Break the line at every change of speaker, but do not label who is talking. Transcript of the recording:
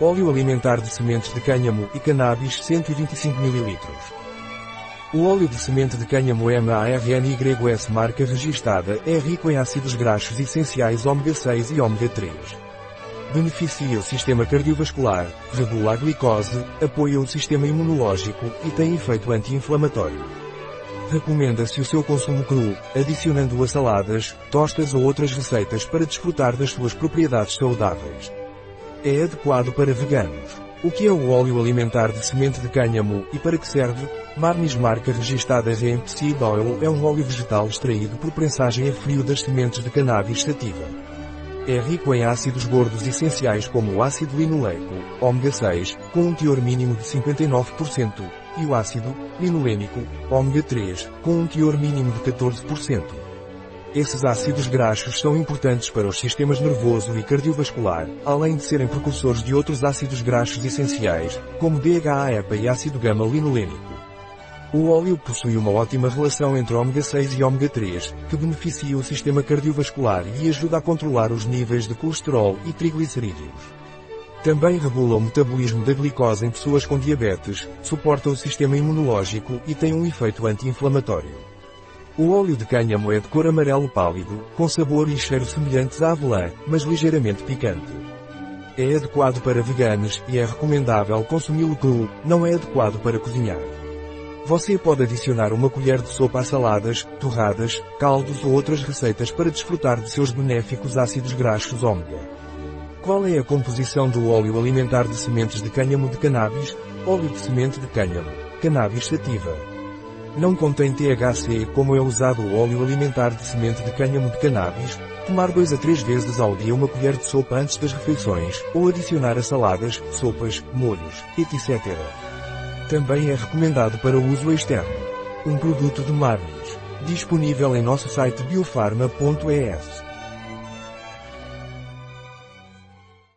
Óleo alimentar de sementes de cânhamo e cannabis 125 ml. O óleo de semente de cânhamo MARNYS marca registada é rico em ácidos graxos essenciais ômega 6 e ômega 3. Beneficia o sistema cardiovascular, regula a glicose, apoia o sistema imunológico e tem efeito anti-inflamatório. Recomenda-se o seu consumo cru, adicionando-o a saladas, tostas ou outras receitas para desfrutar das suas propriedades saudáveis. É adequado para veganos. O que é o óleo alimentar de semente de cânhamo e para que serve? Marnis marca registada Hemp Seed Oil é um óleo vegetal extraído por prensagem a frio das sementes de cannabis sativa. É rico em ácidos gordos essenciais como o ácido linoleico, ômega 6, com um teor mínimo de 59%, e o ácido linolênico, ômega 3, com um teor mínimo de 14%. Esses ácidos graxos são importantes para os sistemas nervoso e cardiovascular, além de serem precursores de outros ácidos graxos essenciais, como DHA-EPA e ácido gama-linolênico. O óleo possui uma ótima relação entre ômega 6 e ômega 3, que beneficia o sistema cardiovascular e ajuda a controlar os níveis de colesterol e triglicerídeos. Também regula o metabolismo da glicose em pessoas com diabetes, suporta o sistema imunológico e tem um efeito anti-inflamatório. O óleo de cânhamo é de cor amarelo pálido, com sabor e cheiro semelhantes à avelã, mas ligeiramente picante. É adequado para veganos e é recomendável consumi-lo cru, não é adequado para cozinhar. Você pode adicionar uma colher de sopa a saladas, torradas, caldos ou outras receitas para desfrutar de seus benéficos ácidos graxos ômega. Qual é a composição do óleo alimentar de sementes de cânhamo de cannabis? Óleo de semente de cânhamo. Cannabis sativa. Não contém THC como é usado o óleo alimentar de semente de cânhamo de cannabis, tomar 2 a 3 vezes ao dia uma colher de sopa antes das refeições, ou adicionar a saladas, sopas, molhos, etc. Também é recomendado para uso externo. Um produto de Marnis. Disponível em nosso site biofarma.es.